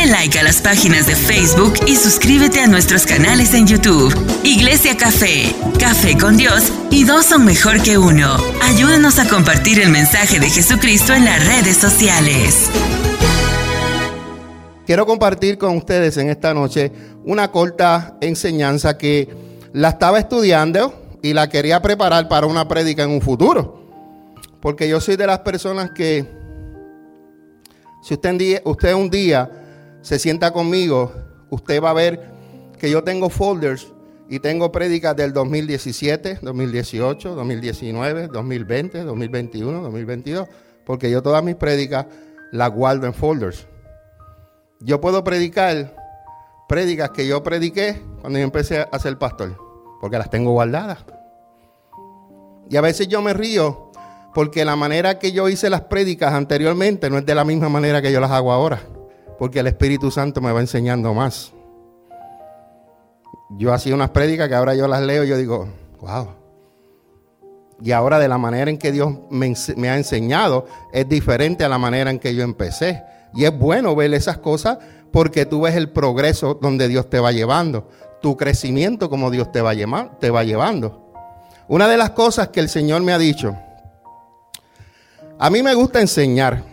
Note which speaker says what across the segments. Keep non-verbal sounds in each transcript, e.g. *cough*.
Speaker 1: Dale like a las páginas de Facebook y suscríbete a nuestros canales en YouTube. Iglesia Café, Café con Dios y dos son mejor que uno. Ayúdanos a compartir el mensaje de Jesucristo en las redes sociales.
Speaker 2: Quiero compartir con ustedes en esta noche una corta enseñanza que la estaba estudiando y la quería preparar para una prédica en un futuro. Porque yo soy de las personas que, si usted un día, usted un día se sienta conmigo, usted va a ver que yo tengo folders y tengo prédicas del 2017, 2018, 2019, 2020, 2021, 2022, porque yo todas mis prédicas las guardo en folders. Yo puedo predicar prédicas que yo prediqué cuando yo empecé a ser pastor, porque las tengo guardadas. Y a veces yo me río porque la manera que yo hice las prédicas anteriormente no es de la misma manera que yo las hago ahora, porque el Espíritu Santo me va enseñando más. Yo hacía unas prédicas que ahora yo las leo y yo digo, wow. Y ahora de la manera en que Dios me, ha enseñado es diferente a la manera en que yo empecé. Y es bueno ver esas cosas porque tú ves el progreso donde Dios te va llevando, tu crecimiento como Dios te va llevando. Una de las cosas que el Señor me ha dicho, a mí me gusta enseñar.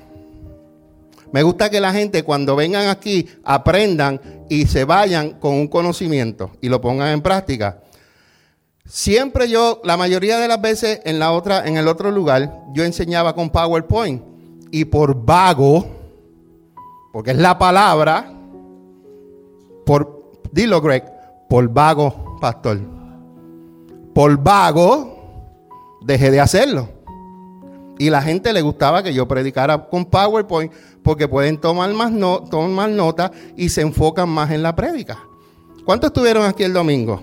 Speaker 2: Me gusta que la gente cuando vengan aquí aprendan y se vayan con un conocimiento y lo pongan en práctica. Siempre yo, la mayoría de las veces en la otra, en el otro lugar, yo enseñaba con PowerPoint y por vago, porque es la palabra, por, dilo Greg, por vago, pastor. Por vago, dejé de hacerlo. Y la gente le gustaba que yo predicara con PowerPoint porque pueden tomar más, no, tomar nota y se enfocan más en la prédica. ¿Cuántos estuvieron aquí el domingo?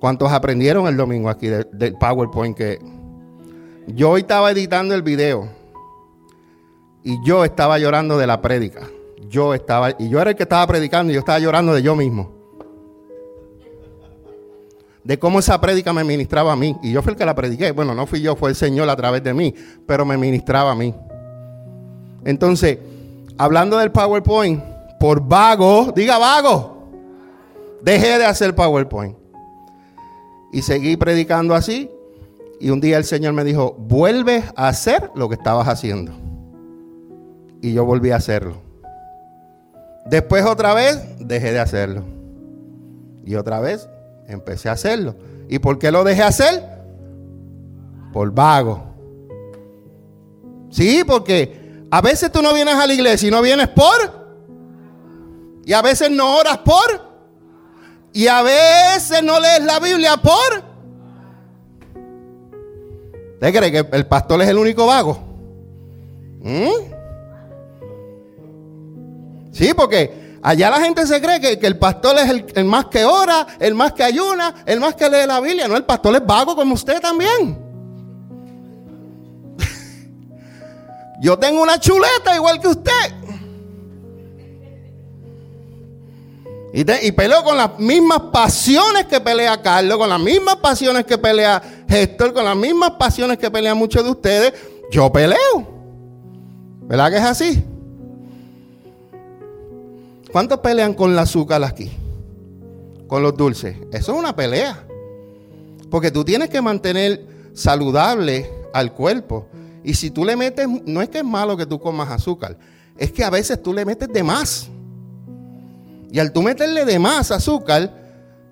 Speaker 2: ¿Cuántos aprendieron el domingo aquí del PowerPoint? Que yo hoy estaba editando el video y yo estaba llorando de la prédica. Yo estaba, y yo era el que estaba predicando y yo estaba llorando de yo mismo de cómo esa prédica me ministraba a mí. Y yo fui el que la prediqué. Bueno, no fui yo, fue el Señor a través de mí, pero me ministraba a mí. Entonces, hablando del PowerPoint, por vago, diga vago, dejé de hacer PowerPoint. Y seguí predicando así. Y un día el Señor me dijo, vuelve a hacer lo que estabas haciendo. Y yo volví a hacerlo. Después otra vez, dejé de hacerlo. Y otra vez, empecé a hacerlo. ¿Y por qué lo dejé hacer? Por vago. Sí, porque a veces tú no vienes a la iglesia y no vienes por. Y a veces no oras por. Y a veces no lees la Biblia por. ¿Usted cree que el pastor es el único vago? ¿Mm? Sí, porque Allá la gente se cree que, el pastor es el, más que ora, el más que ayuna, el más que lee la Biblia. No, el pastor es vago como usted también. Yo tengo una chuleta igual que usted. Y, peleo con las mismas pasiones que pelea Carlos, con las mismas pasiones que pelea Héctor, con las mismas pasiones que pelean muchos de ustedes. Yo peleo. ¿Verdad que es así? ¿Cuántos pelean con el azúcar aquí? Con los dulces. Eso es una pelea. Porque tú tienes que mantener saludable al cuerpo. Y si tú le metes, no es que es malo que tú comas azúcar, es que a veces tú le metes de más. Y al tú meterle de más azúcar,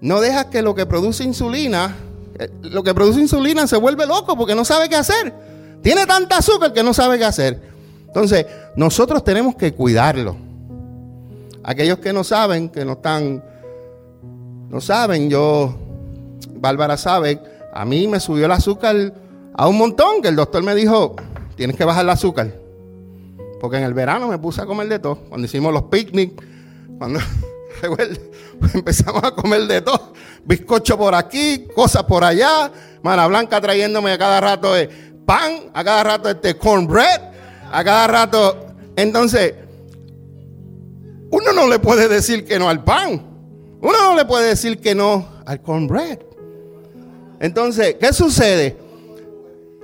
Speaker 2: no dejas que lo que produce insulina, eh, lo que produce insulina se vuelve loco porque no sabe qué hacer. Tiene tanta azúcar que no sabe qué hacer. Entonces, nosotros tenemos que cuidarlo. Aquellos que no saben, que no están, no saben, yo, Bárbara sabe, a mí me subió el azúcar a un montón, que el doctor me dijo, tienes que bajar el azúcar. Porque en el verano me puse a comer de todo. Cuando hicimos los picnics, cuando *laughs* *laughs* empezamos a comer de todo. Bizcocho por aquí, cosas por allá. Mana Blanca trayéndome a cada rato de pan, a cada rato este cornbread, a cada rato. Entonces, uno no le puede decir que no al pan. Uno no le puede decir que no al cornbread. Entonces, ¿qué sucede?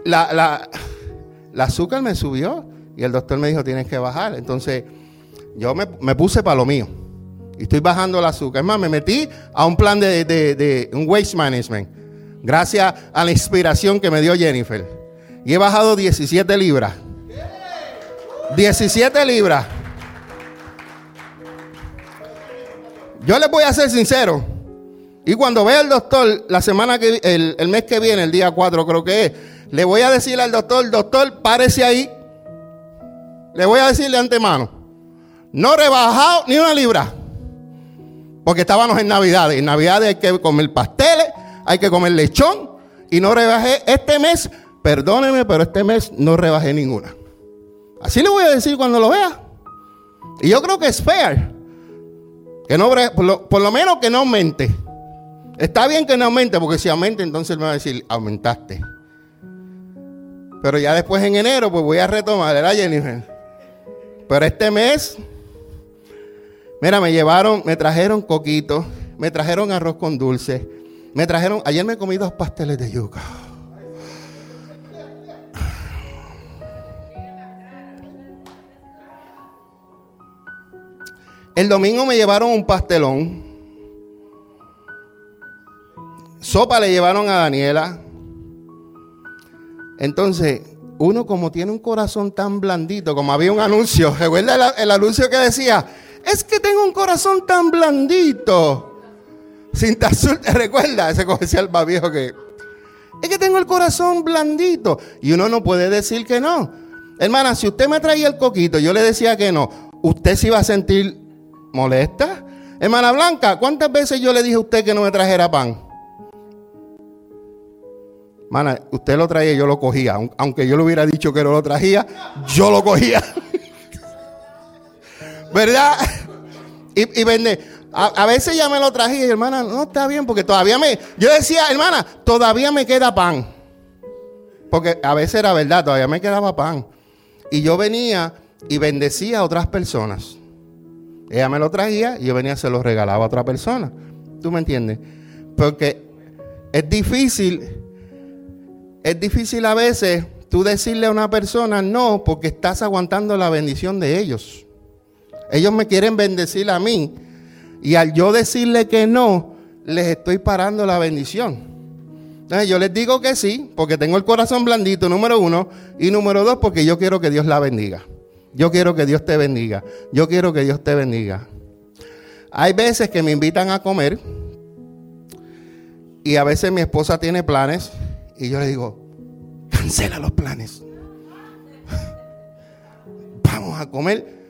Speaker 2: La, azúcar me subió y el doctor me dijo, tienes que bajar. Entonces, yo me, me puse para lo mío. Y estoy bajando el azúcar. Es más, me metí a un plan de, de, de un waste management. Gracias a la inspiración que me dio Jennifer. Y he bajado 17 libras. 17 libras. Yo les voy a ser sincero. Y cuando vea al doctor la semana que el, el mes que viene, el día 4 creo que es, le voy a decir al doctor, doctor, párese ahí. Le voy a decir de antemano. No rebajado ni una libra. Porque estábamos en Navidad. En Navidad hay que comer pasteles, hay que comer lechón. Y no rebajé este mes. Perdóneme, pero este mes no rebajé ninguna. Así le voy a decir cuando lo vea. Y yo creo que es fair. Que no, por lo, por lo menos que no aumente. Está bien que no aumente, porque si aumenta, entonces me va a decir, aumentaste. Pero ya después en enero, pues voy a retomar, ¿verdad, Jennifer? Pero este mes, mira, me llevaron, me trajeron coquitos, me trajeron arroz con dulce, me trajeron, ayer me comí dos pasteles de yuca. El domingo me llevaron un pastelón. Sopa le llevaron a Daniela. Entonces, uno como tiene un corazón tan blandito, como había un anuncio, *laughs* recuerda el, anuncio que decía, es que tengo un corazón tan blandito. Cinta azul, *laughs* ¿te recuerda ese comercial más viejo que... Es que tengo el corazón blandito. Y uno no puede decir que no. Hermana, si usted me traía el coquito, yo le decía que no, usted se iba a sentir molesta. Hermana Blanca, ¿cuántas veces yo le dije a usted que no me trajera pan? Hermana, usted lo traía, yo lo cogía. Aunque yo le hubiera dicho que no lo trajía, yo lo cogía. *laughs* ¿Verdad? Y, vende. A, a, veces ya me lo traje y hermana, no está bien, porque todavía me. Yo decía, hermana, todavía me queda pan. Porque a veces era verdad, todavía me quedaba pan. Y yo venía y bendecía a otras personas. Ella me lo traía y yo venía y se lo regalaba a otra persona. ¿Tú me entiendes? Porque es difícil, es difícil a veces tú decirle a una persona no porque estás aguantando la bendición de ellos. Ellos me quieren bendecir a mí y al yo decirle que no, les estoy parando la bendición. Entonces yo les digo que sí, porque tengo el corazón blandito, número uno, y número dos, porque yo quiero que Dios la bendiga. Yo quiero que Dios te bendiga. Yo quiero que Dios te bendiga. Hay veces que me invitan a comer y a veces mi esposa tiene planes y yo le digo, cancela los planes. *laughs* Vamos a comer.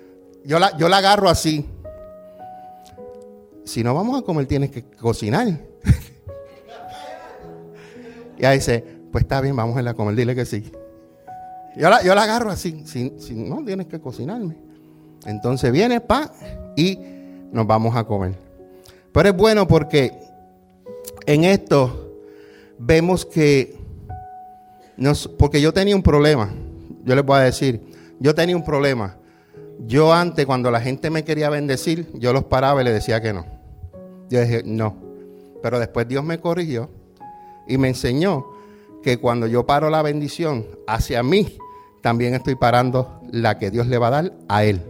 Speaker 2: Yo la, yo la agarro así. Si no vamos a comer, tienes que cocinar. *laughs* y ahí dice, pues está bien, vamos a comer, dile que sí. Yo la, yo la agarro así, si, no tienes que cocinarme. Entonces viene pa y nos vamos a comer. Pero es bueno porque en esto vemos que porque yo tenía un problema. Yo les voy a decir, yo tenía un problema. Yo antes, cuando la gente me quería bendecir, yo los paraba y les decía que no. Yo dije, no. Pero después Dios me corrigió y me enseñó que cuando yo paro la bendición hacia mí, también estoy parando la que Dios le va a dar a él.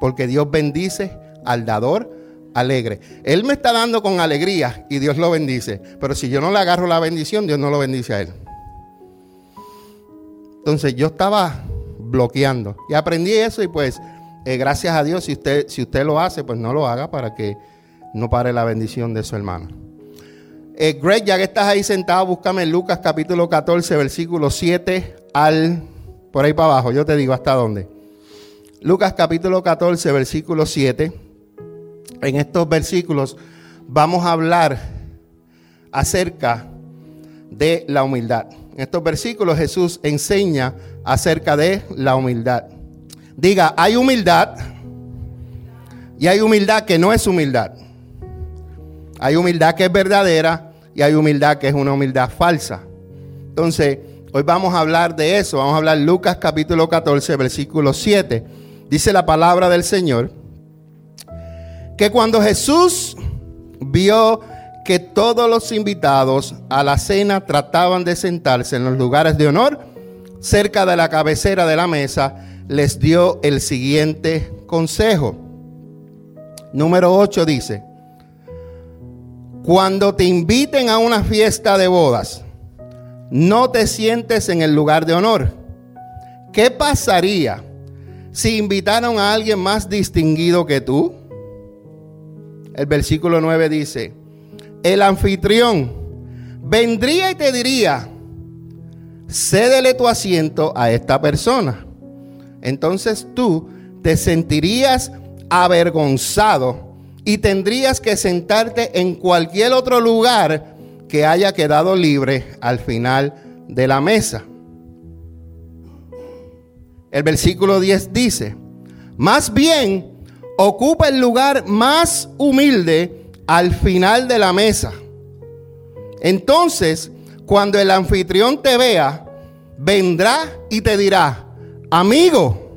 Speaker 2: Porque Dios bendice al dador alegre. Él me está dando con alegría y Dios lo bendice. Pero si yo no le agarro la bendición, Dios no lo bendice a él. Entonces yo estaba bloqueando. Y aprendí eso y pues eh, gracias a Dios, si usted, si usted lo hace, pues no lo haga para que no pare la bendición de su hermano. Eh, Greg, ya que estás ahí sentado, búscame en Lucas capítulo 14, versículo 7 al, por ahí para abajo, yo te digo hasta dónde. Lucas capítulo 14, versículo 7. En estos versículos vamos a hablar acerca de la humildad. En estos versículos Jesús enseña acerca de la humildad. Diga, hay humildad y hay humildad que no es humildad. Hay humildad que es verdadera y hay humildad que es una humildad falsa. Entonces, hoy vamos a hablar de eso. Vamos a hablar Lucas capítulo 14, versículo 7. Dice la palabra del Señor que cuando Jesús vio que todos los invitados a la cena trataban de sentarse en los lugares de honor cerca de la cabecera de la mesa, les dio el siguiente consejo. Número 8 dice, cuando te inviten a una fiesta de bodas, no te sientes en el lugar de honor. ¿Qué pasaría si invitaron a alguien más distinguido que tú? El versículo 9 dice, el anfitrión vendría y te diría, cédele tu asiento a esta persona. Entonces tú te sentirías avergonzado y tendrías que sentarte en cualquier otro lugar que haya quedado libre al final de la mesa. El versículo 10 dice, más bien ocupa el lugar más humilde al final de la mesa. Entonces, cuando el anfitrión te vea, vendrá y te dirá, amigo,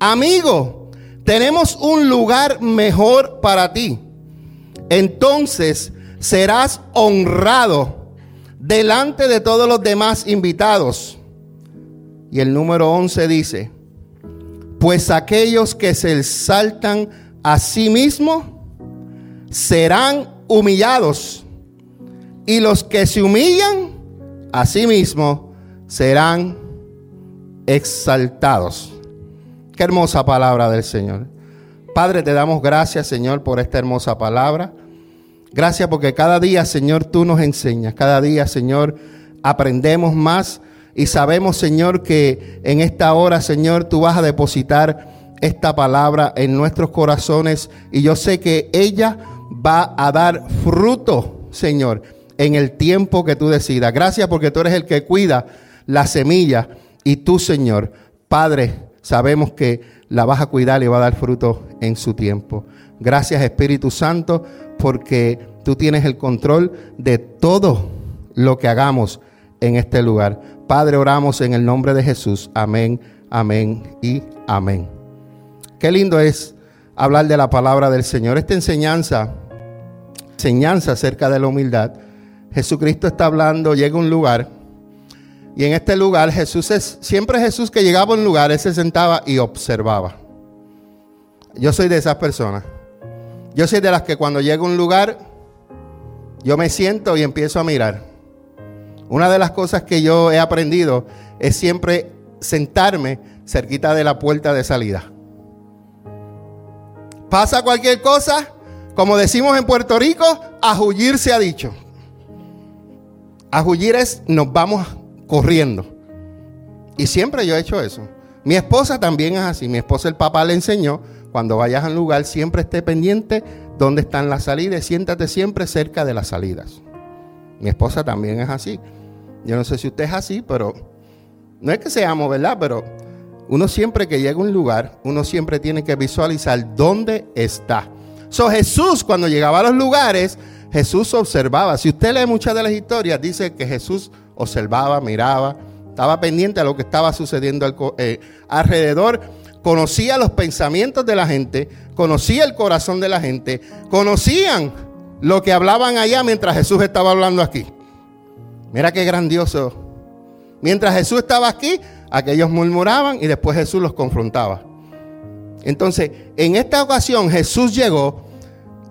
Speaker 2: amigo, tenemos un lugar mejor para ti. Entonces serás honrado delante de todos los demás invitados. Y el número 11 dice, pues aquellos que se exaltan a sí mismos serán humillados. Y los que se humillan a sí mismos serán exaltados. Qué hermosa palabra del Señor. Padre, te damos gracias, Señor, por esta hermosa palabra. Gracias porque cada día, Señor, tú nos enseñas. Cada día, Señor, aprendemos más y sabemos, Señor, que en esta hora, Señor, tú vas a depositar esta palabra en nuestros corazones y yo sé que ella va a dar fruto, Señor, en el tiempo que tú decidas. Gracias porque tú eres el que cuida la semilla y tú, Señor, Padre, sabemos que la vas a cuidar y va a dar fruto en su tiempo. Gracias Espíritu Santo porque tú tienes el control de todo lo que hagamos en este lugar. Padre, oramos en el nombre de Jesús. Amén, amén y amén. Qué lindo es hablar de la palabra del Señor. Esta enseñanza, enseñanza acerca de la humildad. Jesucristo está hablando, llega un lugar y en este lugar Jesús es, siempre Jesús que llegaba a un lugar, él se sentaba y observaba. Yo soy de esas personas. Yo soy de las que cuando llego a un lugar, yo me siento y empiezo a mirar. Una de las cosas que yo he aprendido es siempre sentarme cerquita de la puerta de salida. Pasa cualquier cosa, como decimos en Puerto Rico, a huyir se ha dicho. A huyir es nos vamos corriendo. Y siempre yo he hecho eso. Mi esposa también es así. Mi esposa, el papá le enseñó, cuando vayas a un lugar, siempre esté pendiente dónde están las salidas. Siéntate siempre cerca de las salidas. Mi esposa también es así. Yo no sé si usted es así, pero no es que seamos, ¿verdad? Pero uno siempre que llega a un lugar, uno siempre tiene que visualizar dónde está. So Jesús cuando llegaba a los lugares, Jesús observaba. Si usted lee muchas de las historias, dice que Jesús observaba, miraba, estaba pendiente a lo que estaba sucediendo eh, alrededor, conocía los pensamientos de la gente, conocía el corazón de la gente, conocían lo que hablaban allá mientras Jesús estaba hablando aquí. Mira qué grandioso. Mientras Jesús estaba aquí, aquellos murmuraban y después Jesús los confrontaba. Entonces, en esta ocasión Jesús llegó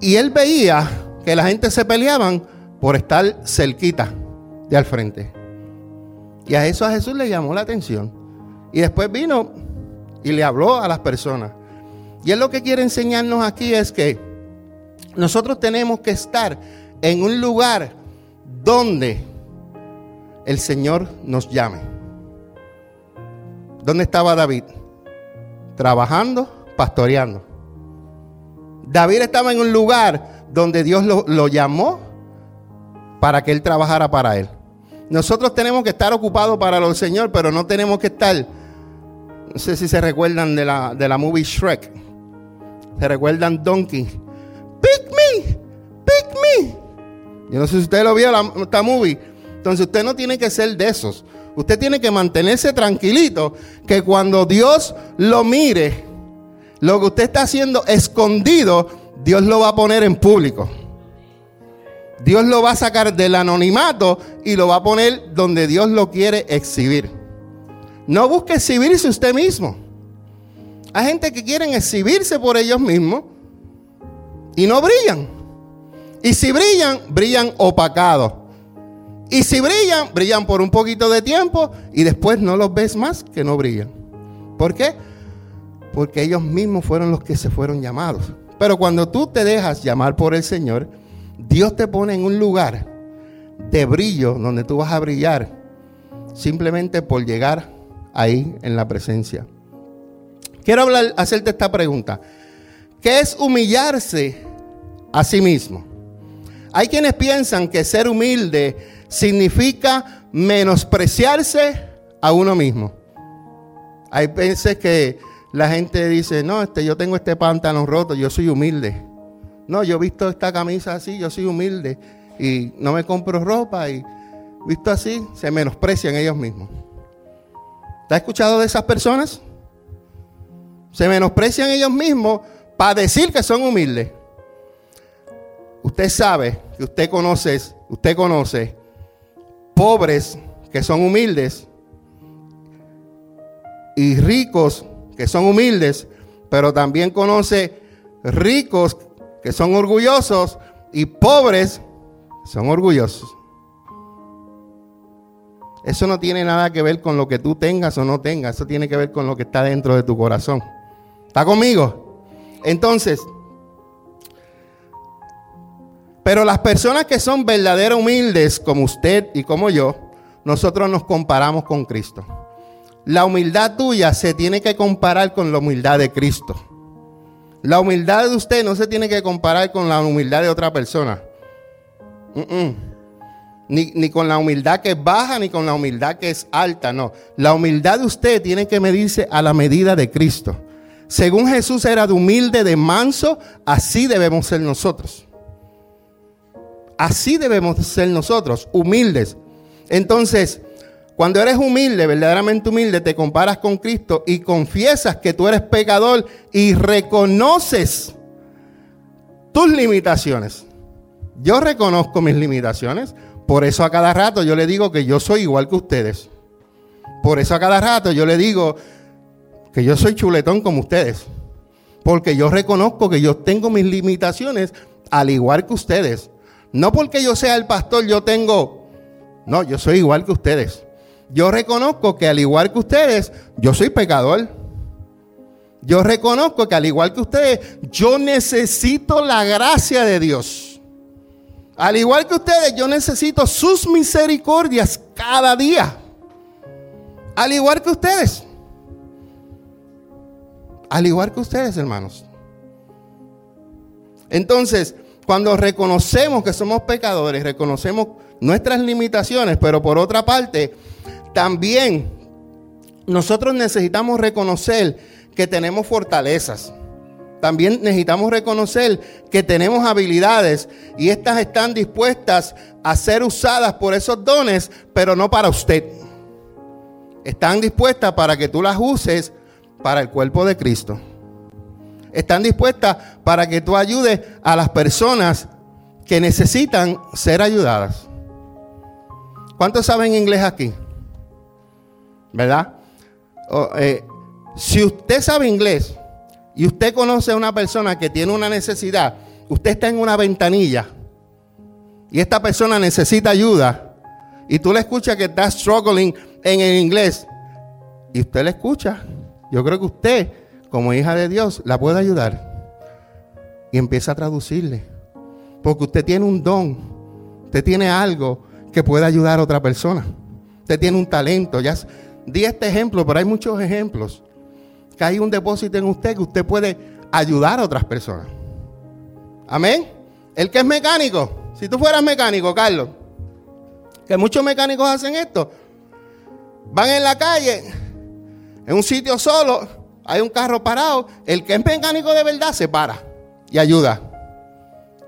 Speaker 2: y él veía que la gente se peleaban por estar cerquita de al frente. Y a eso a Jesús le llamó la atención. Y después vino y le habló a las personas. Y él lo que quiere enseñarnos aquí es que nosotros tenemos que estar en un lugar donde el Señor nos llame. ¿Dónde estaba David? Trabajando, pastoreando. David estaba en un lugar donde Dios lo, llamó para que él trabajara para él. Nosotros tenemos que estar ocupados para el Señor, pero no tenemos que estar, no sé si se recuerdan de la, de la movie Shrek, se recuerdan Donkey, pick me, pick me. Yo no sé si usted lo vio, la, esta movie. Entonces usted no tiene que ser de esos. Usted tiene que mantenerse tranquilito, que cuando Dios lo mire, lo que usted está haciendo escondido, Dios lo va a poner en público. Dios lo va a sacar del anonimato y lo va a poner donde Dios lo quiere exhibir. No busque exhibirse usted mismo. Hay gente que quieren exhibirse por ellos mismos y no brillan. Y si brillan, brillan opacados. Y si brillan, brillan por un poquito de tiempo y después no los ves más que no brillan. ¿Por qué? Porque ellos mismos fueron los que se fueron llamados. Pero cuando tú te dejas llamar por el Señor, Dios te pone en un lugar de brillo donde tú vas a brillar simplemente por llegar ahí en la presencia. Quiero hacerte esta pregunta. ¿Qué es humillarse a sí mismo? Hay quienes piensan que ser humilde significa menospreciarse a uno mismo. Hay veces que la gente dice, no, este, yo tengo este pantalón roto, yo soy humilde. No, yo he visto esta camisa así, yo soy humilde y no me compro ropa y visto así, se menosprecian ellos mismos. ¿Te has escuchado de esas personas? Se menosprecian ellos mismos para decir que son humildes. Usted sabe que usted conoce, usted conoce pobres que son humildes y ricos que son humildes, pero también conoce ricos que son orgullosos y pobres son orgullosos. Eso no tiene nada que ver con lo que tú tengas o no tengas, eso tiene que ver con lo que está dentro de tu corazón. ¿Está conmigo? Entonces, pero las personas que son verdaderas humildes, como usted y como yo, nosotros nos comparamos con Cristo. La humildad tuya se tiene que comparar con la humildad de Cristo. La humildad de usted no se tiene que comparar con la humildad de otra persona. Ni, ni, con la humildad que es baja, ni con la humildad que es alta, no. La humildad de usted tiene que medirse a la medida de Cristo. Según Jesús era de humilde, de manso, así debemos ser nosotros. Así debemos ser nosotros, humildes. Entonces, cuando eres humilde, verdaderamente humilde, te comparas con Cristo y confiesas que tú eres pecador y reconoces tus limitaciones. Yo reconozco mis limitaciones, por eso a cada rato yo le digo que yo soy igual que ustedes. Por eso a cada rato yo le digo que yo soy chuletón como ustedes. Porque yo reconozco que yo tengo mis limitaciones al igual que ustedes. No porque yo sea el pastor, yo tengo... No, yo soy igual que ustedes yo reconozco que al igual que ustedes, yo soy pecador. Yo reconozco que al igual que ustedes, yo necesito la gracia de Dios. Al igual que ustedes, yo necesito sus misericordias cada día. Al igual que ustedes. Al igual que ustedes, hermanos. Entonces, cuando reconocemos que somos pecadores, reconocemos nuestras limitaciones, pero por otra parte, también nosotros necesitamos reconocer que tenemos fortalezas. También necesitamos reconocer que tenemos habilidades y estas están dispuestas a ser usadas por esos dones, pero no para usted. Están dispuestas para que tú las uses para el cuerpo de Cristo. Están dispuestas para que tú ayudes a las personas que necesitan ser ayudadas. ¿Cuántos saben inglés aquí? ¿verdad? Eh, si usted sabe inglés y usted conoce a una persona que tiene una necesidad, usted está en una ventanilla y esta persona necesita ayuda y tú le escuchas que está struggling en el inglés y usted le escucha, yo creo que usted, como hija de Dios, la puede ayudar y empieza a traducirle. Porque usted tiene un don, usted tiene algo que puede ayudar a otra persona. Usted tiene un talento, ya di este ejemplo, pero hay muchos ejemplos. Que hay un depósito en usted que usted puede ayudar a otras personas. Amén. El que es mecánico, si tú fueras mecánico, Carlos, que muchos mecánicos hacen esto, van en la calle, en un sitio solo, hay un carro parado, el que es mecánico de verdad se para y ayuda.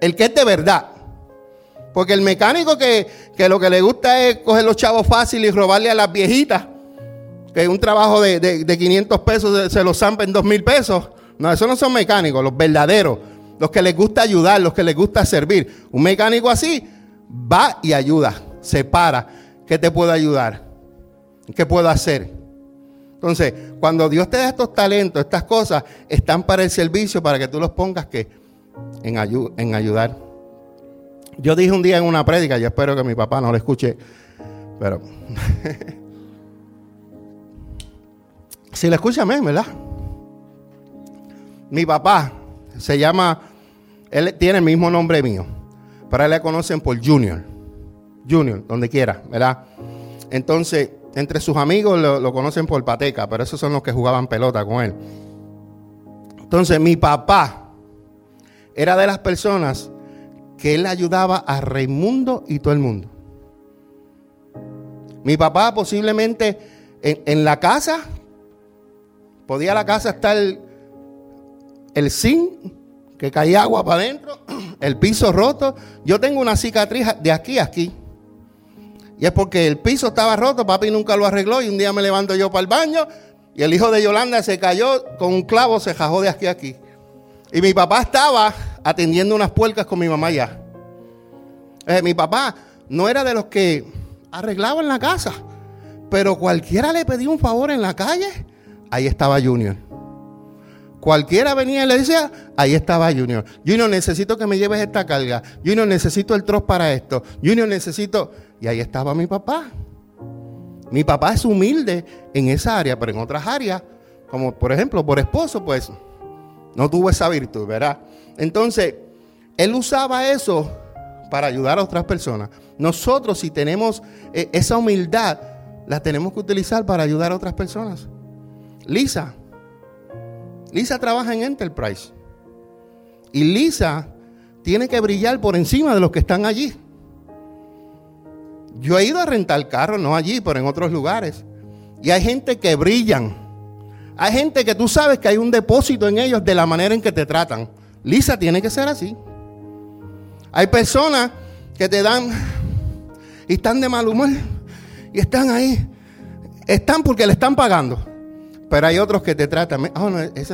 Speaker 2: El que es de verdad. Porque el mecánico que, que lo que le gusta es coger los chavos fáciles y robarle a las viejitas que un trabajo de, 500 pesos se lo zampa en 2 mil pesos. No, esos no son mecánicos, los verdaderos, los que les gusta ayudar, los que les gusta servir. Un mecánico así va y ayuda, se para. ¿Qué te puedo ayudar? ¿Qué puedo hacer? Entonces, cuando Dios te da estos talentos, estas cosas, están para el servicio, para que tú los pongas que en, en ayudar. Yo dije un día en una prédica, yo espero que mi papá no lo escuche, pero *laughs* si lo escucha, ¿verdad? Mi papá se llama, él tiene el mismo nombre mío, pero él le conocen por Junior. Junior, donde quiera, ¿verdad? Entonces, entre sus amigos lo, conocen por Pateca, pero esos son los que jugaban pelota con él. Entonces, mi papá era de las personas que él ayudaba a Raimundo y todo el mundo. Mi papá posiblemente en, la casa, podía la casa estar el zinc, que caía agua para adentro, *clears throat* el piso roto. Yo tengo una cicatriz de aquí a aquí. Y es porque el piso estaba roto, papi nunca lo arregló y un día me levanto yo para el baño y el hijo de Yolanda se cayó con un clavo, se jajó de aquí a aquí. Y mi papá estaba atendiendo unas puercas con mi mamá ya. Eh, mi papá no era de los que arreglaban la casa, pero cualquiera le pedía un favor en la calle, ahí estaba Junior. Cualquiera venía y le decía, ahí estaba Junior. Junior, necesito que me lleves esta carga. Junior, necesito el troz para esto. Junior, necesito... Y ahí estaba mi papá. Mi papá es humilde en esa área, pero en otras áreas, como por ejemplo por esposo, pues no tuvo esa virtud, ¿verdad? Entonces, él usaba eso para ayudar a otras personas. Nosotros, si tenemos eh, esa humildad, la tenemos que utilizar para ayudar a otras personas. Lisa, Lisa trabaja en Enterprise. Y Lisa tiene que brillar por encima de los que están allí. Yo he ido a rentar carro, no allí, pero en otros lugares. Y hay gente que brillan. Hay gente que tú sabes que hay un depósito en ellos de la manera en que te tratan. Lisa tiene que ser así. Hay personas que te dan y están de mal humor y están ahí. Están porque le están pagando. Pero hay otros que te tratan. Oh, no, es.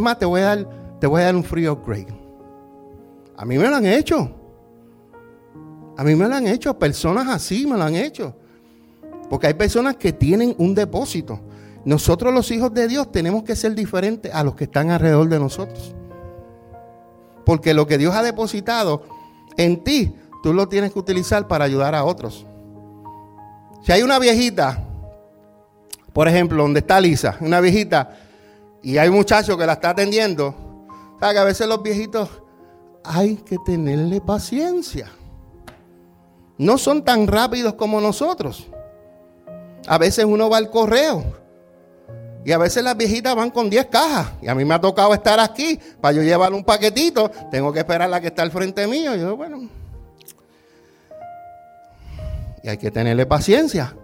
Speaker 2: más, te voy a dar, te voy a dar un free upgrade. A mí me lo han hecho. A mí me lo han hecho. Personas así me lo han hecho. Porque hay personas que tienen un depósito. Nosotros los hijos de Dios tenemos que ser diferentes a los que están alrededor de nosotros. Porque lo que Dios ha depositado en ti, tú lo tienes que utilizar para ayudar a otros. Si hay una viejita por ejemplo, donde está Lisa, una viejita, y hay un muchacho que la está atendiendo. ¿Sabes que a veces los viejitos hay que tenerle paciencia? No son tan rápidos como nosotros. A veces uno va al correo. Y a veces las viejitas van con 10 cajas. Y a mí me ha tocado estar aquí para yo llevar un paquetito. Tengo que esperar a la que está al frente mío. Yo, bueno. Y hay que tenerle paciencia.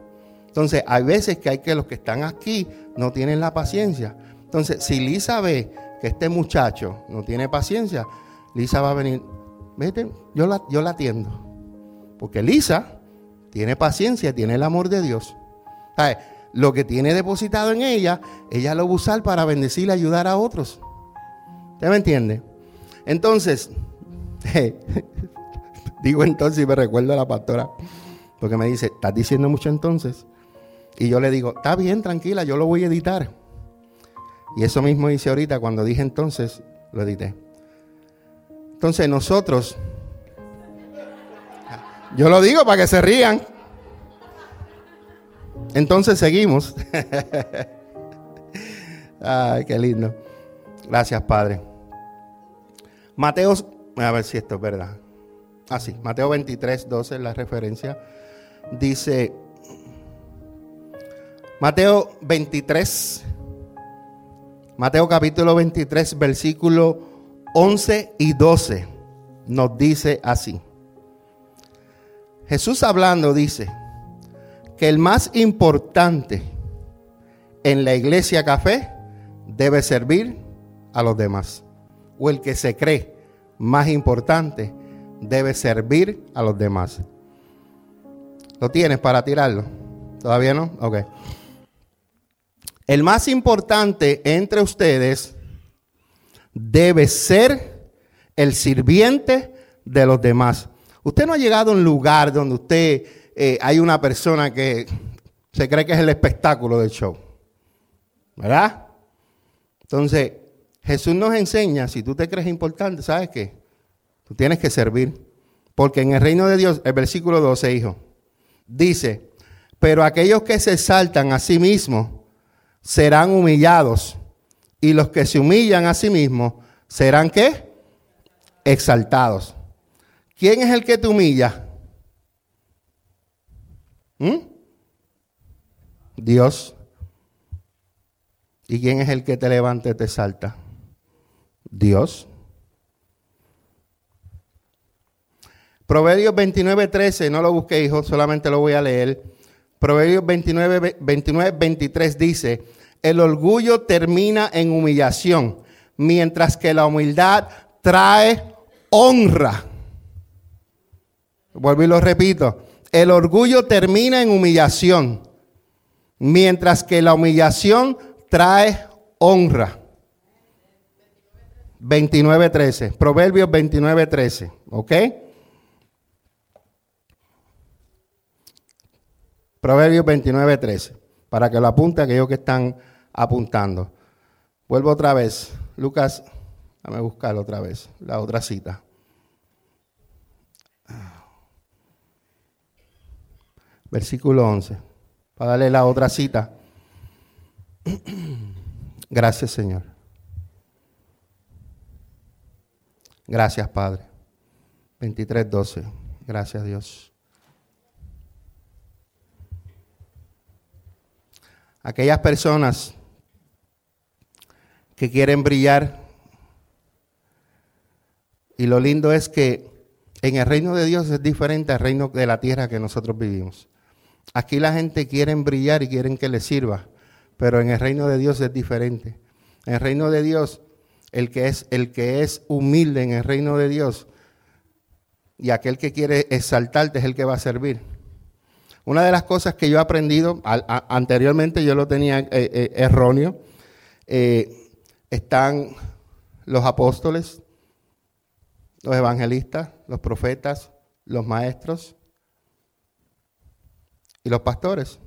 Speaker 2: Entonces, hay veces que hay que los que están aquí no tienen la paciencia. Entonces, si Lisa ve que este muchacho no tiene paciencia, Lisa va a venir, vete, yo la, yo la atiendo. Porque Lisa tiene paciencia, tiene el amor de Dios. Lo que tiene depositado en ella, ella lo va a usar para bendecir y ayudar a otros. ¿Usted me entiende? Entonces, *laughs* digo entonces y me recuerdo a la pastora, porque me dice, ¿estás diciendo mucho entonces? Y yo le digo, está bien, tranquila, yo lo voy a editar. Y eso mismo hice ahorita cuando dije entonces, lo edité. Entonces nosotros, yo lo digo para que se rían. Entonces seguimos. *laughs* Ay, qué lindo. Gracias, Padre. Mateo, a ver si esto es verdad. Ah, sí, Mateo 23, 12, la referencia. Dice, Mateo 23, Mateo capítulo 23, versículo 11 y 12 nos dice así. Jesús hablando dice que el más importante en la iglesia café debe servir a los demás. O el que se cree más importante debe servir a los demás. ¿Lo tienes para tirarlo? ¿Todavía no? Ok. El más importante entre ustedes debe ser el sirviente de los demás. Usted no ha llegado a un lugar donde usted eh, hay una persona que se cree que es el espectáculo del show. ¿Verdad? Entonces, Jesús nos enseña, si tú te crees importante, ¿sabes qué? Tú tienes que servir. Porque en el reino de Dios, el versículo 12, hijo, dice, pero aquellos que se saltan a sí mismos serán humillados. Y los que se humillan a sí mismos serán qué? Exaltados. ¿Quién es el que te humilla? ¿Mm? Dios. ¿Y quién es el que te levanta y te salta? Dios. Proverbios 29, 13, no lo busqué, hijo, solamente lo voy a leer. Proverbios 29, 29, 23 dice, el orgullo termina en humillación, mientras que la humildad trae honra. Vuelvo y lo repito, el orgullo termina en humillación, mientras que la humillación trae honra. 29.13, Proverbios 29.13, ¿ok? Proverbios 29.13, para que lo apunte aquellos que están apuntando. Vuelvo otra vez, Lucas, dame buscarlo otra vez, la otra cita. Versículo 11, para darle la otra cita. Gracias, Señor. Gracias, Padre. 23.12. Gracias, Dios. Aquellas personas que quieren brillar, y lo lindo es que en el reino de Dios es diferente al reino de la tierra que nosotros vivimos. Aquí la gente quiere brillar y quieren que le sirva pero en el reino de Dios es diferente. En el reino de Dios, el que es, el que es humilde en el reino de Dios y aquel que quiere exaltarte es el que va a servir. Una de las cosas que yo he aprendido, anteriormente yo lo tenía eh, eh, erróneo, eh, están los apóstoles, los evangelistas, los profetas, los maestros y los pastores.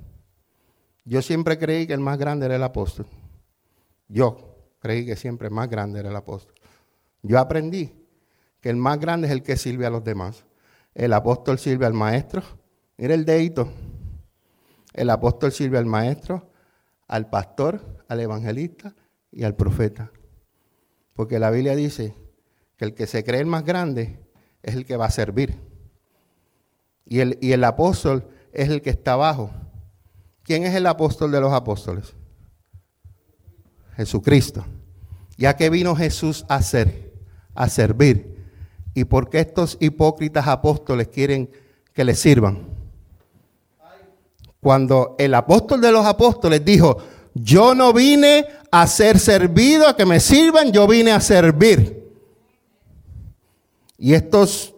Speaker 2: Yo siempre creí que el más grande era el apóstol. Yo creí que siempre más grande era el apóstol. Yo aprendí que el más grande es el que sirve a los demás. El apóstol sirve al maestro. Mira el dedito. El apóstol sirve al maestro, al pastor, al evangelista y al profeta. Porque la Biblia dice que el que se cree el más grande es el que va a servir. Y el, y el apóstol es el que está abajo ¿Quién es el apóstol de los apóstoles? Jesucristo. ¿Ya que vino Jesús a hacer? A servir. ¿Y por qué estos hipócritas apóstoles quieren que les sirvan? Cuando el apóstol de los apóstoles dijo, yo no vine a ser servido, a que me sirvan, yo vine a servir. Y estos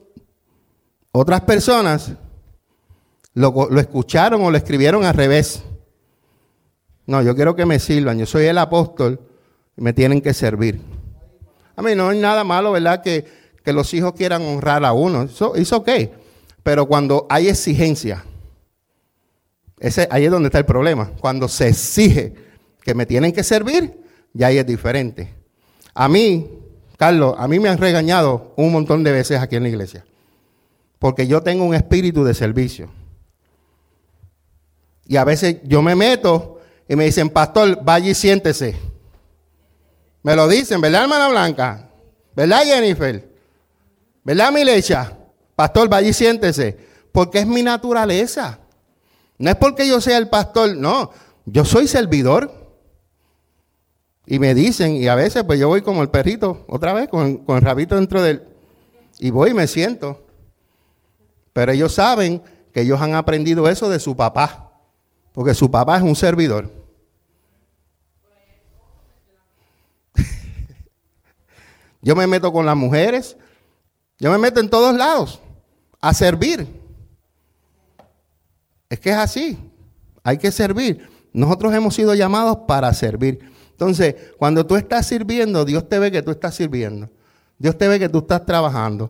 Speaker 2: otras personas lo, escucharon o lo escribieron al revés. No, yo quiero que me sirvan. Yo soy el apóstol y me tienen que servir. A mí no hay nada malo, ¿verdad? Que, que los hijos quieran honrar a uno. Eso es ok. Pero cuando hay exigencia, ese, ahí es donde está el problema. Cuando se exige que me tienen que servir, ya ahí es diferente. A mí, Carlos, a mí me han regañado un montón de veces aquí en la iglesia. Porque yo tengo un espíritu de servicio. Y a veces yo me meto y me dicen, pastor, vaya y siéntese. Me lo dicen, ¿verdad, hermana Blanca? ¿Verdad, Jennifer? ¿Verdad, Milecha? Pastor, vaya y siéntese. Porque es mi naturaleza. No es porque yo sea el pastor, no. Yo soy servidor. Y me dicen, y a veces pues yo voy como el perrito, otra vez, con, con el rabito dentro del... Y voy y me siento. Pero ellos saben que ellos han aprendido eso de su papá. Porque su papá es un servidor. *laughs* yo me meto con las mujeres. Yo me meto en todos lados a servir. Es que es así. Hay que servir. Nosotros hemos sido llamados para servir. Entonces, cuando tú estás sirviendo, Dios te ve que tú estás sirviendo. Dios te ve que tú estás trabajando.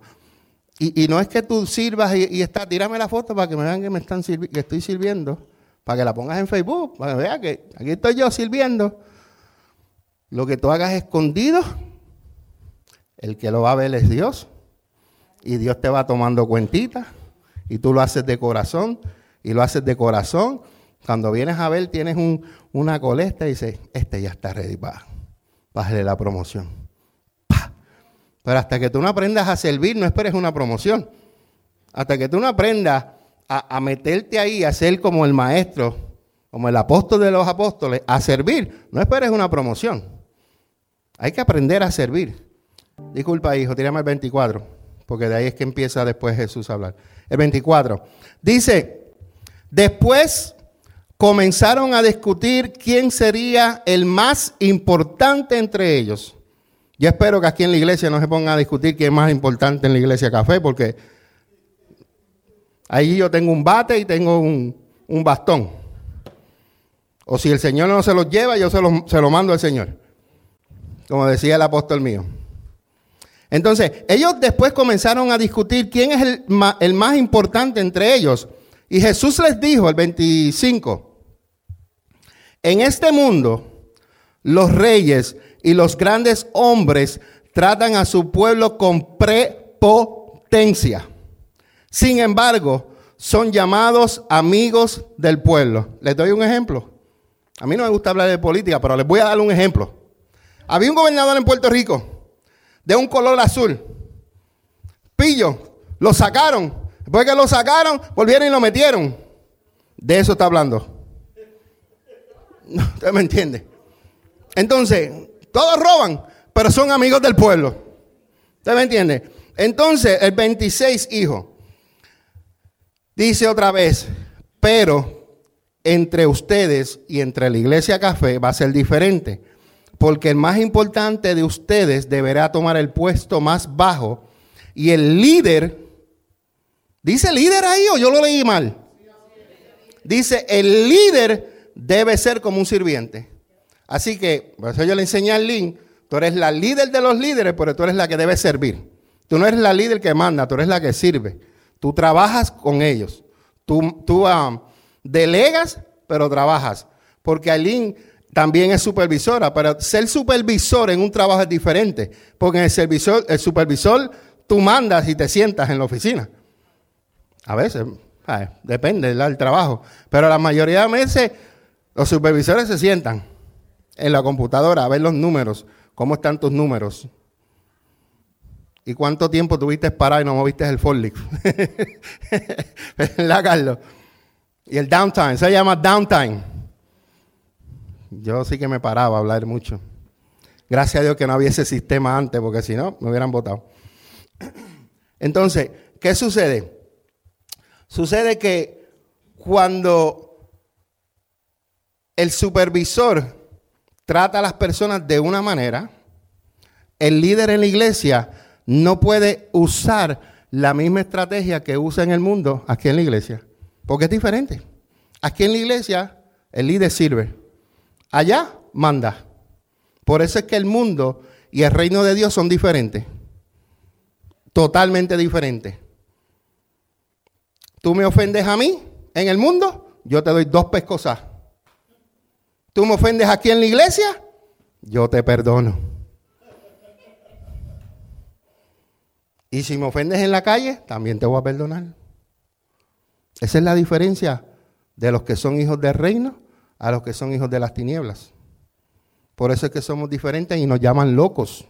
Speaker 2: Y, no es que tú sirvas y, y estás, tírame la foto para que me vean que me están que estoy sirviendo para que la pongas en Facebook, para que veas que aquí estoy yo sirviendo. Lo que tú hagas escondido, el que lo va a ver es Dios. Y Dios te va tomando cuentita. Y tú lo haces de corazón. Y lo haces de corazón. Cuando vienes a ver, tienes una colecta y dices, este ya está ready para la promoción. Pero hasta que tú no aprendas a servir, no esperes una promoción. Hasta que tú no aprendas a, meterte ahí, a ser como el maestro, como el apóstol de los apóstoles, a servir, no esperes una promoción. Hay que aprender a servir. Disculpa, hijo, tírame el 24, porque de ahí es que empieza después Jesús a hablar. El 24. Dice, después comenzaron a discutir quién sería el más importante entre ellos. Yo espero que aquí en la iglesia no se pongan a discutir quién es más importante en la iglesia café, porque ahí yo tengo un bate y tengo un, bastón. O si el Señor no se los lleva, yo se lo, se lo mando al Señor. Como decía el apóstol mío. Entonces, ellos después comenzaron a discutir quién es el, el más importante entre ellos. Y Jesús les dijo, el 25, en este mundo, los reyes y los grandes hombres tratan a su pueblo con prepotencia. Sin embargo, son llamados amigos del pueblo. Les doy un ejemplo. A mí no me gusta hablar de política, pero les voy a dar un ejemplo. Había un gobernador en Puerto Rico de un color azul. Pillo, lo sacaron. Después que lo sacaron, volvieron y lo metieron. De eso está hablando. ¿Usted me entiende? Entonces, todos roban, pero son amigos del pueblo. ¿Usted me entiende? Entonces, el 26 hijo dice otra vez, pero entre ustedes y entre la iglesia café va a ser diferente, porque el más importante de ustedes deberá tomar el puesto más bajo y el líder, dice líder ahí o yo lo leí mal, dice el líder debe ser como un sirviente. Así que, por eso yo le enseñé al Lin, tú eres la líder de los líderes, pero tú eres la que debe servir. Tú no eres la líder que manda, tú eres la que sirve. Tú trabajas con ellos. Tú, tú um, delegas, pero trabajas. Porque Aileen también es supervisora, pero ser supervisor en un trabajo es diferente. Porque el, supervisor, el supervisor tú mandas y te sientas en la oficina. A veces, depende del trabajo. Pero la mayoría de veces los supervisores se sientan en la computadora a ver los números, cómo están tus números. ¿Y cuánto tiempo tuviste parado y no moviste el forklift? *laughs* ¿Verdad, Carlos? Y el downtime, se llama downtime. Yo sí que me paraba a hablar mucho. Gracias a Dios que no había ese sistema antes, porque si no, me hubieran votado. *clears throat* Entonces, ¿qué sucede? Sucede que cuando el supervisor trata a las personas de una manera, el líder en la iglesia no puede usar la misma estrategia que usa en el mundo aquí en la iglesia, porque es diferente. Aquí en la iglesia el líder sirve, allá manda. Por eso es que el mundo y el reino de Dios son diferentes, totalmente diferentes. Tú me ofendes a mí en el mundo, yo te doy dos pescosas Tú me ofendes aquí en la iglesia, yo te perdono. Y si me ofendes en la calle, también te voy a perdonar. Esa es la diferencia de los que son hijos del reino a los que son hijos de las tinieblas. Por eso es que somos diferentes y nos llaman locos.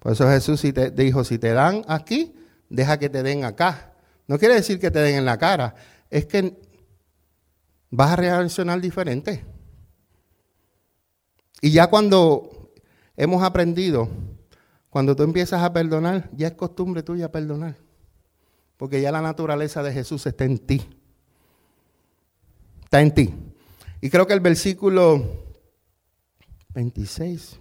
Speaker 2: Por eso Jesús dijo, si te dan aquí, deja que te den acá. No quiere decir que te den en la cara. Es que vas a reaccionar diferente. Y ya cuando hemos aprendido, cuando tú empiezas a perdonar, ya es costumbre tuya perdonar. Porque ya la naturaleza de Jesús está en ti. Está en ti. Y creo que el versículo 26.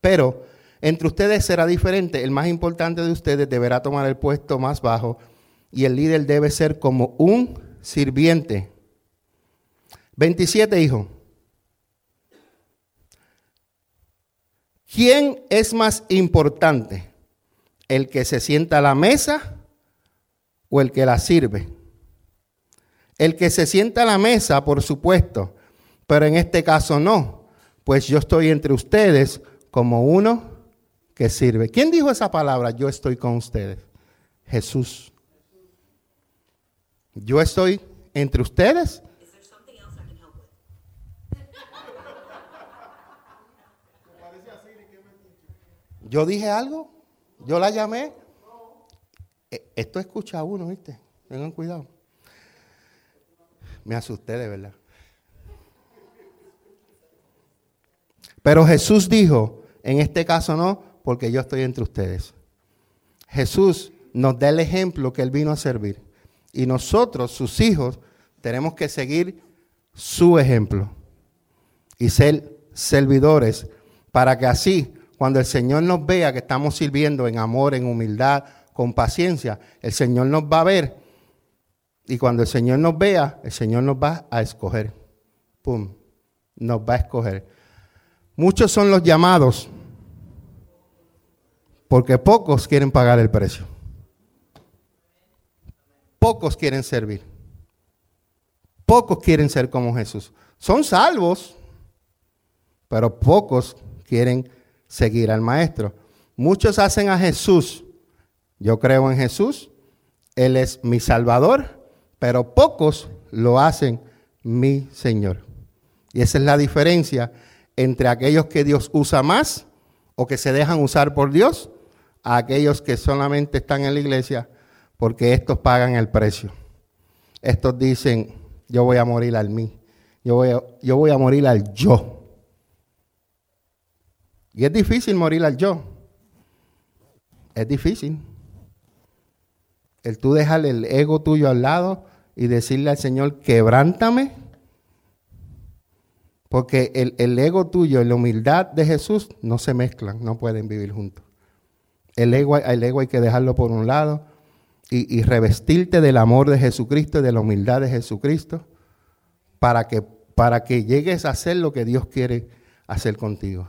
Speaker 2: Pero entre ustedes será diferente. El más importante de ustedes deberá tomar el puesto más bajo y el líder debe ser como un sirviente. 27, hijo. ¿Quién es más importante? ¿El que se sienta a la mesa o el que la sirve? El que se sienta a la mesa, por supuesto, pero en este caso no, pues yo estoy entre ustedes como uno que sirve. ¿Quién dijo esa palabra? Yo estoy con ustedes. Jesús. Yo estoy entre ustedes. Yo dije algo, yo la llamé. E, esto escucha a uno, ¿viste? Tengan cuidado. Me asusté de verdad. Pero Jesús dijo, en este caso no, porque yo estoy entre ustedes. Jesús nos da el ejemplo que Él vino a servir. Y nosotros, sus hijos, tenemos que seguir su ejemplo y ser servidores para que así, cuando el Señor nos vea que estamos sirviendo en amor, en humildad, con paciencia, el Señor nos va a ver. Y cuando el Señor nos vea, el Señor nos va a escoger. Pum, nos va a escoger. Muchos son los llamados, porque pocos quieren pagar el precio. Pocos quieren servir. Pocos quieren ser como Jesús. Son salvos, pero pocos quieren seguir al Maestro. Muchos hacen a Jesús. Yo creo en Jesús. Él es mi Salvador, pero pocos lo hacen mi Señor. Y esa es la diferencia entre aquellos que Dios usa más o que se dejan usar por Dios a aquellos que solamente están en la iglesia porque estos pagan el precio. Estos dicen, yo voy a morir al mí, yo voy a, yo voy a morir al yo. Y es difícil morir al yo. Es difícil. El tú dejar el ego tuyo al lado y decirle al Señor, quebrántame. Porque el, el ego tuyo y la humildad de Jesús no se mezclan, no pueden vivir juntos. El ego, el ego hay que dejarlo por un lado y, revestirte del amor de Jesucristo y de la humildad de Jesucristo para que, para que llegues a hacer lo que Dios quiere hacer contigo.